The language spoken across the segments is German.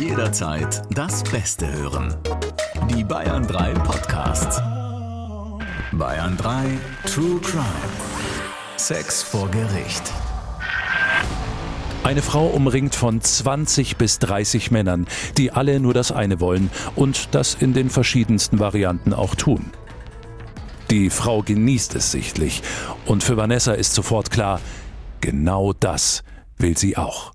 Jederzeit das Beste hören. Die Bayern 3 Podcasts. Bayern 3 True Crime. Sex vor Gericht. Eine Frau umringt von 20 bis 30 Männern, die alle nur das eine wollen und das in den verschiedensten Varianten auch tun. Die Frau genießt es sichtlich und für Vanessa ist sofort klar, genau das will sie auch.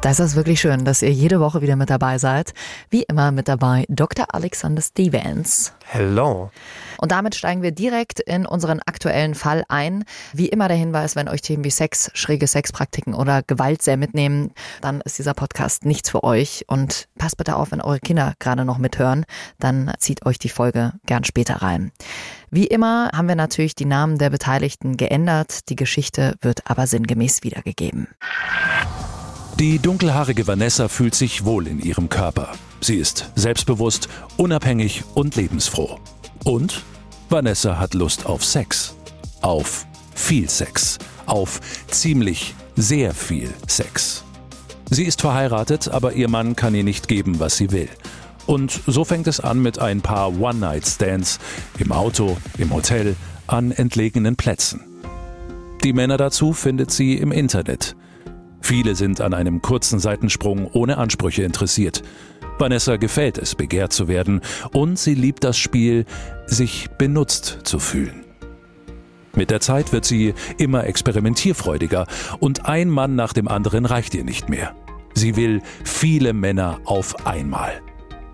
Da ist es wirklich schön, dass ihr jede Woche wieder mit dabei seid. Wie immer mit dabei Dr. Alexander Stevens. Hello. Und damit steigen wir direkt in unseren aktuellen Fall ein. Wie immer der Hinweis, wenn euch Themen wie Sex, schräge Sexpraktiken oder Gewalt sehr mitnehmen, dann ist dieser Podcast nichts für euch. Und passt bitte auf, wenn eure Kinder gerade noch mithören, dann zieht euch die Folge gern später rein. Wie immer haben wir natürlich die Namen der Beteiligten geändert. Die Geschichte wird aber sinngemäß wiedergegeben. Die dunkelhaarige Vanessa fühlt sich wohl in ihrem Körper. Sie ist selbstbewusst, unabhängig und lebensfroh. Und Vanessa hat Lust auf Sex. Auf viel Sex. Auf ziemlich sehr viel Sex. Sie ist verheiratet, aber ihr Mann kann ihr nicht geben, was sie will. Und so fängt es an mit ein paar One-Night-Stands im Auto, im Hotel, an entlegenen Plätzen. Die Männer dazu findet sie im Internet. Viele sind an einem kurzen Seitensprung ohne Ansprüche interessiert. Vanessa gefällt es, begehrt zu werden und sie liebt das Spiel, sich benutzt zu fühlen. Mit der Zeit wird sie immer experimentierfreudiger und ein Mann nach dem anderen reicht ihr nicht mehr. Sie will viele Männer auf einmal.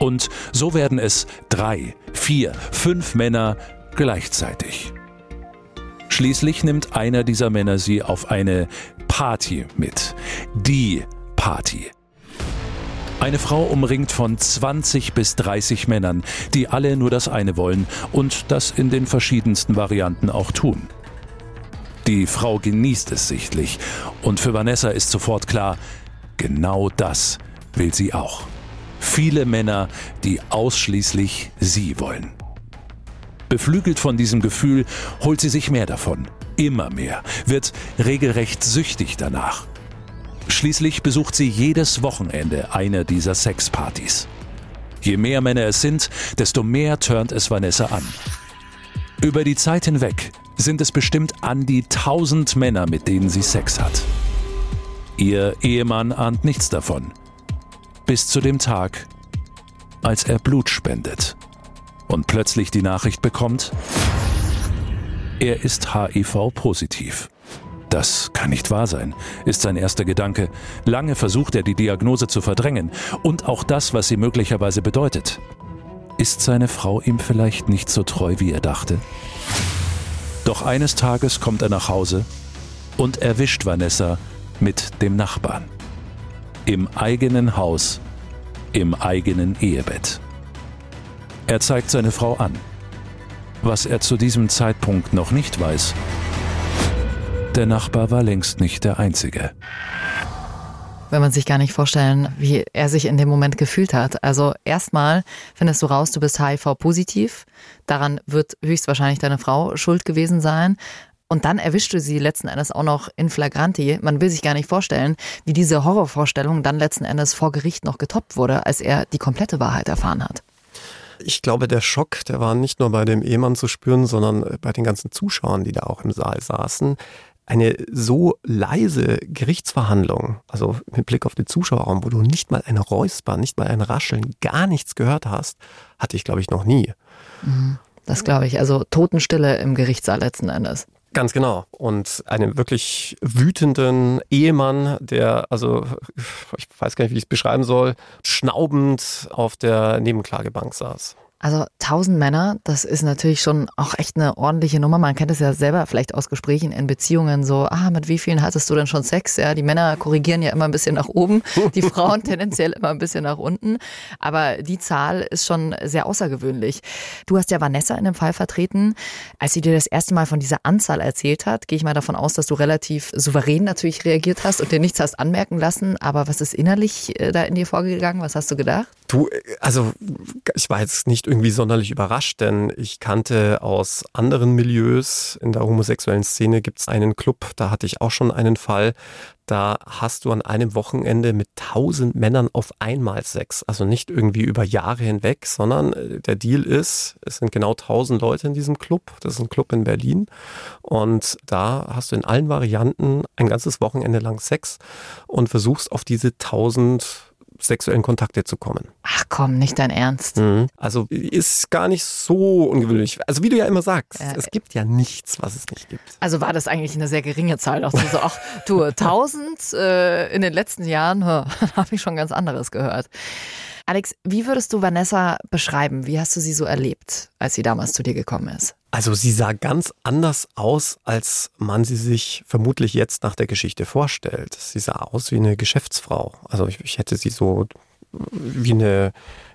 Und so werden es drei, vier, fünf Männer gleichzeitig. Schließlich nimmt einer dieser Männer sie auf eine Party mit. Die Party. Eine Frau umringt von 20 bis 30 Männern, die alle nur das eine wollen und das in den verschiedensten Varianten auch tun. Die Frau genießt es sichtlich und für Vanessa ist sofort klar, genau das will sie auch. Viele Männer, die ausschließlich sie wollen. Beflügelt von diesem Gefühl holt sie sich mehr davon, immer mehr, wird regelrecht süchtig danach. Schließlich besucht sie jedes Wochenende eine dieser Sexpartys. Je mehr Männer es sind, desto mehr turnt es Vanessa an. Über die Zeit hinweg sind es bestimmt an die tausend Männer, mit denen sie Sex hat. Ihr Ehemann ahnt nichts davon. Bis zu dem Tag, als er Blut spendet und plötzlich die Nachricht bekommt, er ist HIV-positiv. Das kann nicht wahr sein, ist sein erster Gedanke. Lange versucht er, die Diagnose zu verdrängen und auch das, was sie möglicherweise bedeutet. Ist seine Frau ihm vielleicht nicht so treu, wie er dachte? Doch eines Tages kommt er nach Hause und erwischt Vanessa mit dem Nachbarn. Im eigenen Haus, im eigenen Ehebett. Er zeigt seine Frau an. Was er zu diesem Zeitpunkt noch nicht weiß, der Nachbar war längst nicht der Einzige. Wenn man sich gar nicht vorstellen, wie er sich in dem Moment gefühlt hat. Also erstmal findest du raus, du bist HIV-positiv. Daran wird höchstwahrscheinlich deine Frau schuld gewesen sein. Und dann erwischst du sie letzten Endes auch noch in flagranti. Man will sich gar nicht vorstellen, wie diese Horrorvorstellung dann letzten Endes vor Gericht noch getoppt wurde, als er die komplette Wahrheit erfahren hat. Ich glaube, der Schock, der war nicht nur bei dem Ehemann zu spüren, sondern bei den ganzen Zuschauern, die da auch im Saal saßen. Eine so leise Gerichtsverhandlung, also mit Blick auf den Zuschauerraum, wo du nicht mal ein Räusper, nicht mal ein Rascheln, gar nichts gehört hast, hatte ich, glaube ich, noch nie. Mhm. Das glaube ich. Also Totenstille im Gerichtssaal letzten Endes. Ganz genau. Und einen wirklich wütenden Ehemann, der, also, ich weiß gar nicht, wie ich es beschreiben soll, schnaubend auf der Nebenklagebank saß. Also tausend Männer, das ist natürlich schon auch echt eine ordentliche Nummer. Man kennt es ja selber vielleicht aus Gesprächen in Beziehungen so, ah, mit wie vielen hattest du denn schon Sex? Ja, die Männer korrigieren ja immer ein bisschen nach oben, die Frauen tendenziell immer ein bisschen nach unten. Aber die Zahl ist schon sehr außergewöhnlich. Du hast ja Vanessa in dem Fall vertreten. Als sie dir das erste Mal von dieser Anzahl erzählt hat, gehe ich mal davon aus, dass du relativ souverän natürlich reagiert hast und dir nichts hast anmerken lassen. Aber was ist innerlich äh, da in dir vorgegangen? Was hast du gedacht? Du, also ich war jetzt nicht irgendwie sonderlich überrascht, denn ich kannte aus anderen Milieus in der homosexuellen Szene gibt es einen Club, da hatte ich auch schon einen Fall. Da hast du an einem Wochenende mit tausend Männern auf einmal Sex. Also nicht irgendwie über Jahre hinweg, sondern äh, der Deal ist, es sind genau tausend Leute in diesem Club. Das ist ein Club in Berlin. Und da hast du in allen Varianten ein ganzes Wochenende lang Sex und versuchst auf diese tausend sexuellen Kontakte zu kommen. Ach komm, nicht dein Ernst. Mhm. Also ist gar nicht so ungewöhnlich. Also wie du ja immer sagst, ja. es gibt ja nichts, was es nicht gibt. Also war das eigentlich eine sehr geringe Zahl. Auch so, ach du, 1000 äh, in den letzten Jahren, habe ich schon ganz anderes gehört. Alex, wie würdest du Vanessa beschreiben? Wie hast du sie so erlebt, als sie damals zu dir gekommen ist? Also sie sah ganz anders aus, als man sie sich vermutlich jetzt nach der Geschichte vorstellt. Sie sah aus wie eine Geschäftsfrau. Also ich, ich hätte sie so wie eine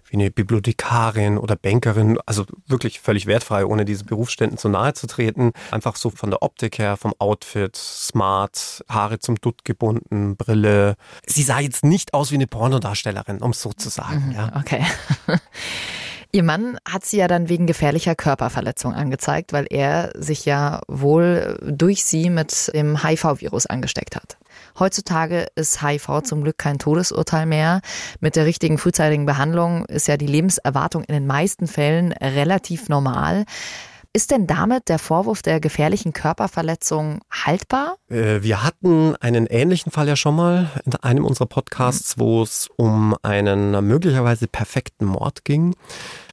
wie eine Bibliothekarin oder Bankerin, also wirklich völlig wertfrei, ohne diese Berufsständen zu nahe zu treten. Einfach so von der Optik her, vom Outfit, smart, Haare zum Dutt gebunden, Brille. Sie sah jetzt nicht aus wie eine Pornodarstellerin, um es so zu sagen. Mhm, ja. Okay. Ihr Mann hat sie ja dann wegen gefährlicher Körperverletzung angezeigt, weil er sich ja wohl durch sie mit dem HIV-Virus angesteckt hat. Heutzutage ist HIV zum Glück kein Todesurteil mehr. Mit der richtigen frühzeitigen Behandlung ist ja die Lebenserwartung in den meisten Fällen relativ normal. Ist denn damit der Vorwurf der gefährlichen Körperverletzung haltbar? Äh, wir hatten einen ähnlichen Fall ja schon mal in einem unserer Podcasts, wo es um einen möglicherweise perfekten Mord ging.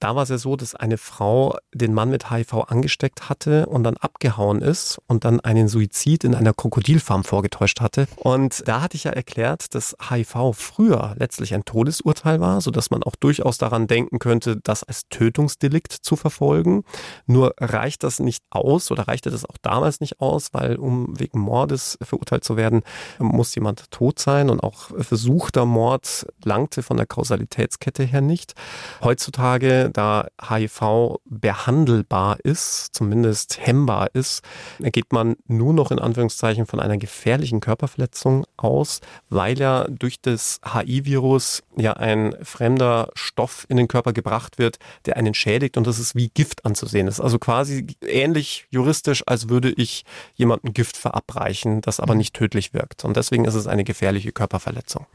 Da war es ja so, dass eine Frau den Mann mit HIV angesteckt hatte und dann abgehauen ist und dann einen Suizid in einer Krokodilfarm vorgetäuscht hatte. Und da hatte ich ja erklärt, dass HIV früher letztlich ein Todesurteil war, sodass man auch durchaus daran denken könnte, das als Tötungsdelikt zu verfolgen. Nur reicht das nicht aus oder reichte das auch damals nicht aus, weil um wegen Mordes verurteilt zu werden, muss jemand tot sein und auch versuchter Mord langte von der Kausalitätskette her nicht. Heutzutage da HIV behandelbar ist, zumindest hemmbar ist, geht man nur noch in Anführungszeichen von einer gefährlichen Körperverletzung aus, weil ja durch das HIV-Virus ja ein fremder Stoff in den Körper gebracht wird, der einen schädigt und das ist wie Gift anzusehen. Das ist also quasi ähnlich juristisch, als würde ich jemandem Gift verabreichen, das aber nicht tödlich wirkt. Und deswegen ist es eine gefährliche Körperverletzung.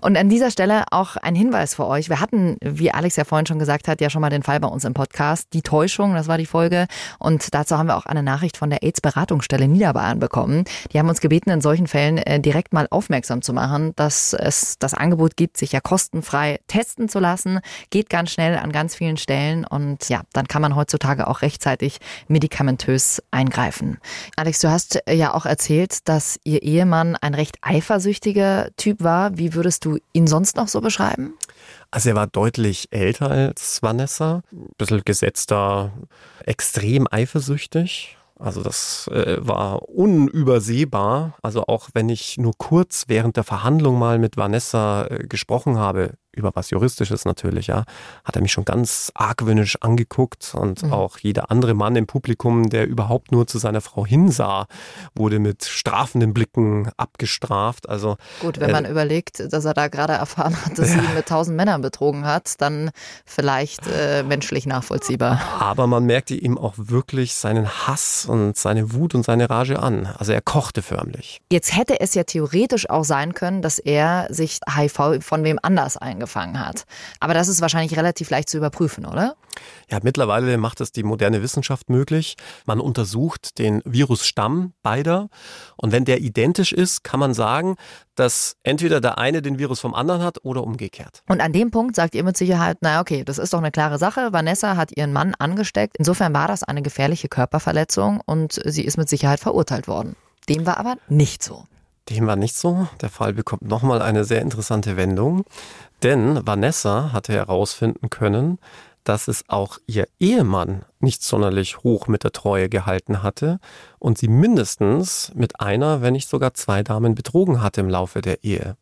Und an dieser Stelle auch ein Hinweis für euch. Wir hatten, wie Alex ja vorhin schon gesagt hat, ja schon mal den Fall bei uns im Podcast. Die Täuschung, das war die Folge. Und dazu haben wir auch eine Nachricht von der AIDS-Beratungsstelle Niederbayern bekommen. Die haben uns gebeten, in solchen Fällen äh, direkt mal aufmerksam zu machen, dass es das Angebot gibt, sich ja kostenfrei testen zu lassen. Geht ganz schnell an ganz vielen Stellen. Und ja, dann kann man heutzutage auch rechtzeitig medikamentös eingreifen. Alex, du hast ja auch erzählt, dass Ihr Ehemann ein recht eifersüchtiger Typ war. Wie würdest du ihn sonst noch so beschreiben? Also er war deutlich älter als Vanessa, ein bisschen gesetzter, extrem eifersüchtig. Also das äh, war unübersehbar. Also auch wenn ich nur kurz während der Verhandlung mal mit Vanessa äh, gesprochen habe, über was Juristisches natürlich, ja, hat er mich schon ganz argwöhnisch angeguckt und mhm. auch jeder andere Mann im Publikum, der überhaupt nur zu seiner Frau hinsah, wurde mit strafenden Blicken abgestraft. Also gut, wenn äh, man überlegt, dass er da gerade erfahren hat, dass ja. sie mit tausend Männern betrogen hat, dann vielleicht äh, menschlich nachvollziehbar. Aber man merkte ihm auch wirklich seinen Hass und seine Wut und seine Rage an. Also er kochte förmlich. Jetzt hätte es ja theoretisch auch sein können, dass er sich HIV von wem anders eingefangen angefangen hat. Aber das ist wahrscheinlich relativ leicht zu überprüfen, oder? Ja, mittlerweile macht es die moderne Wissenschaft möglich. Man untersucht den Virusstamm beider und wenn der identisch ist, kann man sagen, dass entweder der eine den Virus vom anderen hat oder umgekehrt. Und an dem Punkt sagt ihr mit Sicherheit, naja, okay, das ist doch eine klare Sache. Vanessa hat ihren Mann angesteckt. Insofern war das eine gefährliche Körperverletzung und sie ist mit Sicherheit verurteilt worden. Dem war aber nicht so. Dem war nicht so. Der Fall bekommt nochmal eine sehr interessante Wendung. Denn Vanessa hatte herausfinden können, dass es auch ihr Ehemann nicht sonderlich hoch mit der Treue gehalten hatte und sie mindestens mit einer, wenn nicht sogar zwei Damen betrogen hatte im Laufe der Ehe.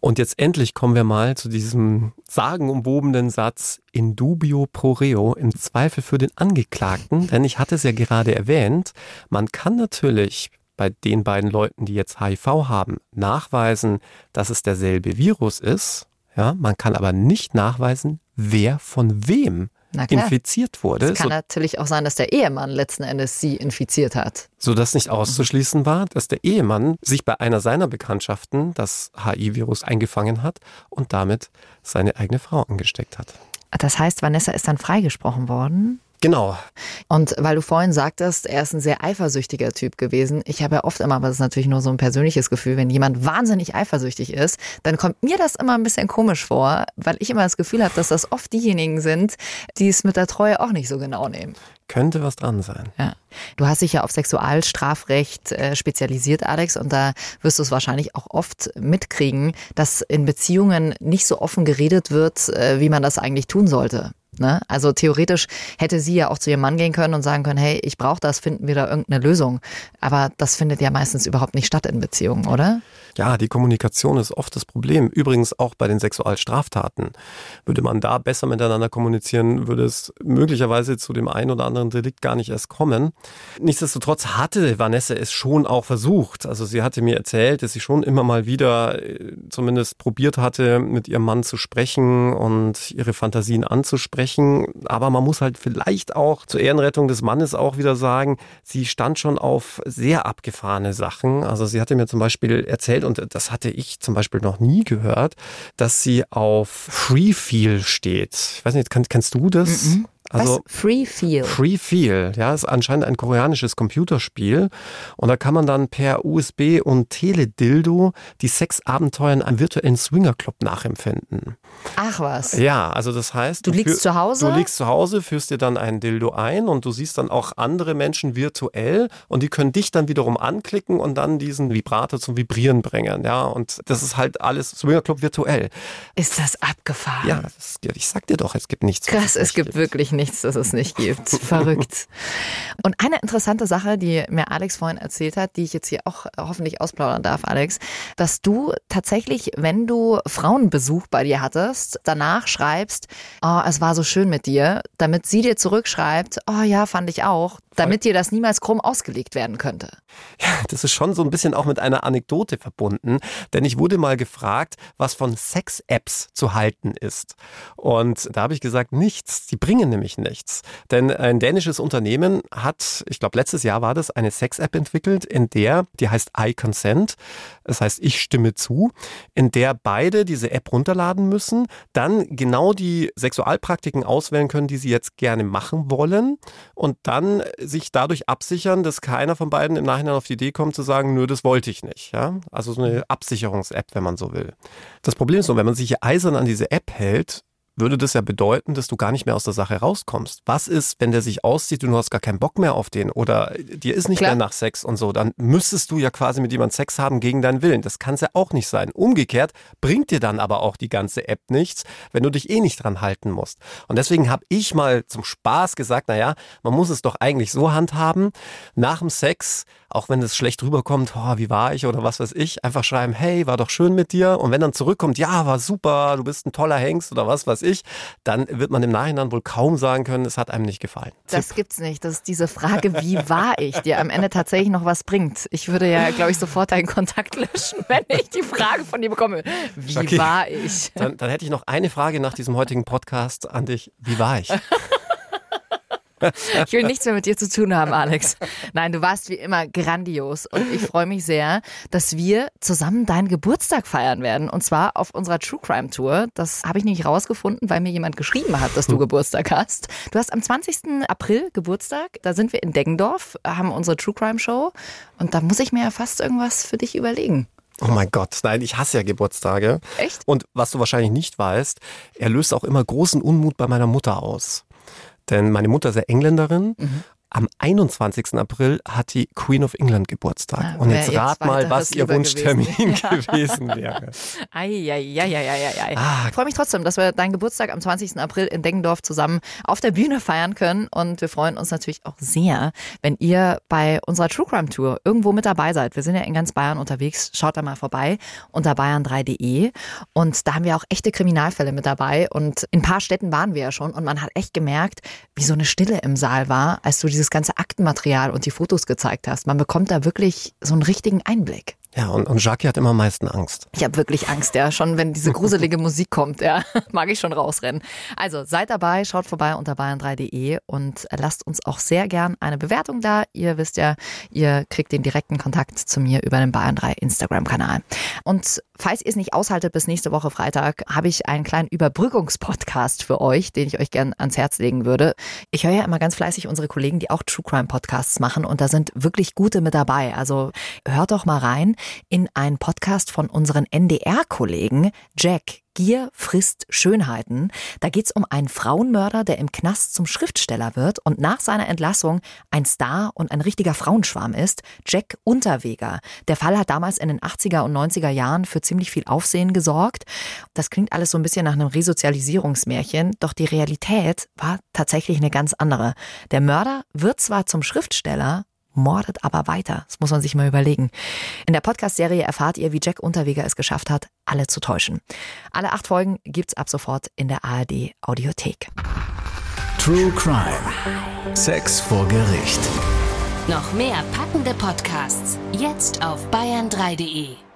Und jetzt endlich kommen wir mal zu diesem sagenumwobenen Satz in dubio pro reo, im Zweifel für den Angeklagten, denn ich hatte es ja gerade erwähnt, man kann natürlich bei den beiden Leuten, die jetzt HIV haben, nachweisen, dass es derselbe Virus ist, Ja, man kann aber nicht nachweisen, wer von wem infiziert wurde. Es kann so, natürlich auch sein, dass der Ehemann letzten Endes sie infiziert hat. Sodass nicht auszuschließen war, dass der Ehemann sich bei einer seiner Bekanntschaften das HI-Virus eingefangen hat und damit seine eigene Frau angesteckt hat. Das heißt, Vanessa ist dann freigesprochen worden? Genau. Und weil du vorhin sagtest, er ist ein sehr eifersüchtiger Typ gewesen. Ich habe ja oft immer, aber das ist natürlich nur so ein persönliches Gefühl, wenn jemand wahnsinnig eifersüchtig ist, dann kommt mir das immer ein bisschen komisch vor, weil ich immer das Gefühl habe, dass das oft diejenigen sind, die es mit der Treue auch nicht so genau nehmen. Könnte was dran sein. Ja. Du hast dich ja auf Sexualstrafrecht äh, spezialisiert, Alex, und da wirst du es wahrscheinlich auch oft mitkriegen, dass in Beziehungen nicht so offen geredet wird, äh, wie man das eigentlich tun sollte. Ne? Also theoretisch hätte sie ja auch zu ihrem Mann gehen können und sagen können, hey, ich brauche das, finden wir da irgendeine Lösung. Aber das findet ja meistens überhaupt nicht statt in Beziehungen, oder? Ja, die Kommunikation ist oft das Problem. Übrigens auch bei den Sexualstraftaten. Würde man da besser miteinander kommunizieren, würde es möglicherweise zu dem einen oder anderen Delikt gar nicht erst kommen. Nichtsdestotrotz hatte Vanessa es schon auch versucht. Also sie hatte mir erzählt, dass sie schon immer mal wieder äh, zumindest probiert hatte, mit ihrem Mann zu sprechen und ihre Fantasien anzusprechen. Aber man muss halt vielleicht auch zur Ehrenrettung des Mannes auch wieder sagen, sie stand schon auf sehr abgefahrene Sachen. Also sie hatte mir zum Beispiel erzählt, erzählt, und das hatte ich zum Beispiel noch nie gehört, dass sie auf Free Feel steht. Ich weiß nicht, kann, kennst du das? Mm -mm. Also Was? Free Feel. Free Feel, ja, ist anscheinend ein koreanisches Computerspiel. Und da kann man dann per USB und Teledildo die Sexabenteuer in einem virtuellen Swingerclub nachempfinden. Ach was. Ja, also das heißt, du, liegst zu Hause. Du liegst zu Hause, führst dir dann ein Dildo ein und du siehst dann auch andere Menschen virtuell und die können dich dann wiederum anklicken und dann diesen Vibrator zum Vibrieren bringen. Ja, und das ist halt alles Swingerclub virtuell. Ist das abgefahren? Ja, das, ich sag dir doch, es gibt nichts. Krass, es gibt wirklich nichts nichts, das es nicht gibt. Verrückt. Und eine interessante Sache, die mir Alex vorhin erzählt hat, die ich jetzt hier auch hoffentlich ausplaudern darf, Alex, dass du tatsächlich, wenn du Frauenbesuch bei dir hattest, danach schreibst, oh, es war so schön mit dir, damit sie dir zurückschreibt, oh ja, fand ich auch, damit dir das niemals krumm ausgelegt werden könnte. Ja, das ist schon so ein bisschen auch mit einer Anekdote verbunden, denn ich wurde mal gefragt, was von Sex-Apps zu halten ist. Und da habe ich gesagt, nichts. Die bringen nämlich nichts. Denn ein dänisches Unternehmen hat, ich glaube letztes Jahr war das, eine Sex-App entwickelt, in der, die heißt iConsent, das heißt ich stimme zu, in der beide diese App runterladen müssen, dann genau die Sexualpraktiken auswählen können, die sie jetzt gerne machen wollen und dann sich dadurch absichern, dass keiner von beiden im Nachhinein auf die Idee kommt zu sagen, nö, das wollte ich nicht. Ja? Also so eine Absicherungs-App, wenn man so will. Das Problem ist nur, wenn man sich eisern an diese App hält, würde das ja bedeuten, dass du gar nicht mehr aus der Sache rauskommst. Was ist, wenn der sich auszieht und du hast gar keinen Bock mehr auf den oder dir ist nicht Klar. mehr nach Sex und so, dann müsstest du ja quasi mit jemandem Sex haben gegen deinen Willen. Das kann es ja auch nicht sein. Umgekehrt bringt dir dann aber auch die ganze App nichts, wenn du dich eh nicht dran halten musst. Und deswegen habe ich mal zum Spaß gesagt, naja, man muss es doch eigentlich so handhaben, nach dem Sex auch wenn es schlecht rüberkommt, oh, wie war ich oder was weiß ich, einfach schreiben, hey, war doch schön mit dir. Und wenn dann zurückkommt, ja, war super, du bist ein toller Hengst oder was weiß ich, dann wird man im Nachhinein wohl kaum sagen können, es hat einem nicht gefallen. Das gibt's nicht. Das ist diese Frage, wie war ich, die am Ende tatsächlich noch was bringt. Ich würde ja, glaube ich, sofort deinen Kontakt löschen, wenn ich die Frage von dir bekomme. Wie okay. war ich? Dann, dann hätte ich noch eine Frage nach diesem heutigen Podcast an dich. Wie war ich? Ich will nichts mehr mit dir zu tun haben, Alex. Nein, du warst wie immer grandios und ich freue mich sehr, dass wir zusammen deinen Geburtstag feiern werden und zwar auf unserer True Crime Tour. Das habe ich nämlich rausgefunden, weil mir jemand geschrieben hat, dass du Geburtstag hast. Du hast am 20. April Geburtstag. Da sind wir in Deggendorf, haben unsere True Crime Show und da muss ich mir ja fast irgendwas für dich überlegen. Oh mein Gott, nein, ich hasse ja Geburtstage. Echt? Und was du wahrscheinlich nicht weißt, er löst auch immer großen Unmut bei meiner Mutter aus. Denn meine Mutter ist ja Engländerin mhm. Am 21. April hat die Queen of England Geburtstag. Ah, und jetzt rat mal, was ihr Wunschtermin gewesen, gewesen wäre. Eieieiei. Ah. Ich freue mich trotzdem, dass wir deinen Geburtstag am 20. April in Deggendorf zusammen auf der Bühne feiern können. Und wir freuen uns natürlich auch sehr, wenn ihr bei unserer True Crime Tour irgendwo mit dabei seid. Wir sind ja in ganz Bayern unterwegs. Schaut da mal vorbei unter bayern3.de. Und da haben wir auch echte Kriminalfälle mit dabei. Und in ein paar Städten waren wir ja schon. Und man hat echt gemerkt, wie so eine Stille im Saal war, als du diese dieses ganze Aktenmaterial und die Fotos gezeigt hast. Man bekommt da wirklich so einen richtigen Einblick. Ja, und, und Jackie hat immer am meisten Angst. Ich habe wirklich Angst, ja. Schon wenn diese gruselige Musik kommt, ja, mag ich schon rausrennen. Also seid dabei, schaut vorbei unter bayern3.de und lasst uns auch sehr gern eine Bewertung da. Ihr wisst ja, ihr kriegt den direkten Kontakt zu mir über den Bayern 3 Instagram-Kanal. Und falls ihr es nicht aushaltet bis nächste Woche Freitag, habe ich einen kleinen Überbrückungspodcast für euch, den ich euch gern ans Herz legen würde. Ich höre ja immer ganz fleißig unsere Kollegen, die auch True Crime Podcasts machen und da sind wirklich gute mit dabei. Also hört doch mal rein in einen Podcast von unseren NDR-Kollegen Jack Gier frisst Schönheiten. Da geht's um einen Frauenmörder, der im Knast zum Schriftsteller wird und nach seiner Entlassung ein Star und ein richtiger Frauenschwarm ist, Jack Unterweger. Der Fall hat damals in den 80er und 90er Jahren für ziemlich viel Aufsehen gesorgt. Das klingt alles so ein bisschen nach einem Resozialisierungsmärchen, doch die Realität war tatsächlich eine ganz andere. Der Mörder wird zwar zum Schriftsteller, mordet aber weiter. Das muss man sich mal überlegen. In der Podcast-Serie erfahrt ihr, wie Jack Unterweger es geschafft hat, alle zu täuschen. Alle acht Folgen gibt's ab sofort in der ARD Audiothek. True Crime. Sex vor Gericht. Noch mehr packende Podcasts jetzt auf bayern3.de.